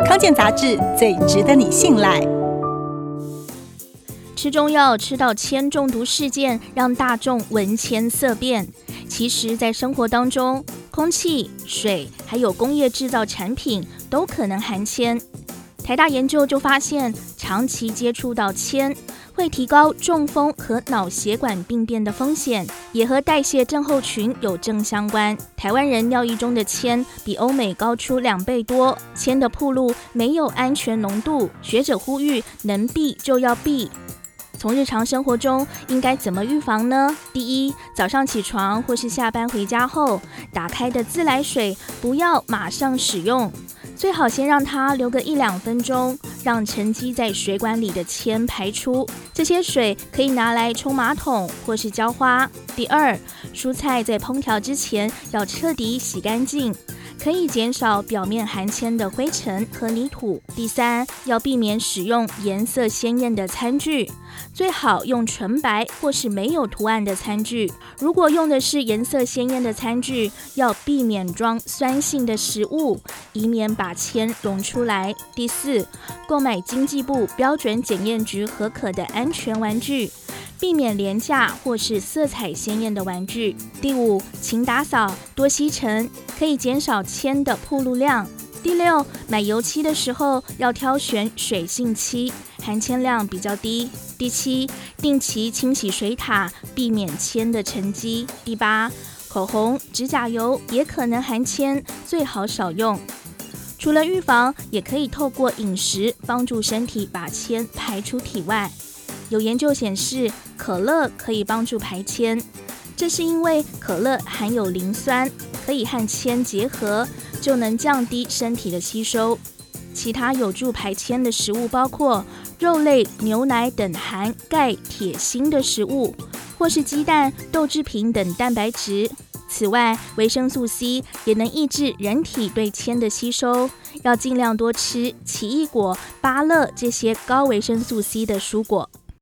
康健杂志最值得你信赖。吃中药吃到铅中毒事件让大众闻铅色变。其实，在生活当中，空气、水还有工业制造产品都可能含铅。台大研究就发现，长期接触到铅会提高中风和脑血管病变的风险，也和代谢症候群有正相关。台湾人尿液中的铅比欧美高出两倍多，铅的铺路没有安全浓度，学者呼吁能避就要避。从日常生活中应该怎么预防呢？第一，早上起床或是下班回家后，打开的自来水不要马上使用，最好先让它留个一两分钟，让沉积在水管里的铅排出。这些水可以拿来冲马桶或是浇花。第二，蔬菜在烹调之前要彻底洗干净。可以减少表面含铅的灰尘和泥土。第三，要避免使用颜色鲜艳的餐具，最好用纯白或是没有图案的餐具。如果用的是颜色鲜艳的餐具，要避免装酸性的食物，以免把铅溶出来。第四，购买经济部标准检验局核可的安全玩具。避免廉价或是色彩鲜艳的玩具。第五，勤打扫，多吸尘，可以减少铅的暴露量。第六，买油漆的时候要挑选水性漆，含铅量比较低。第七，定期清洗水塔，避免铅的沉积。第八，口红、指甲油也可能含铅，最好少用。除了预防，也可以透过饮食帮助身体把铅排出体外。有研究显示，可乐可以帮助排铅，这是因为可乐含有磷酸，可以和铅结合，就能降低身体的吸收。其他有助排铅的食物包括肉类、牛奶等含钙、铁、锌的食物，或是鸡蛋、豆制品等蛋白质。此外，维生素 C 也能抑制人体对铅的吸收，要尽量多吃奇异果、芭乐这些高维生素 C 的蔬果。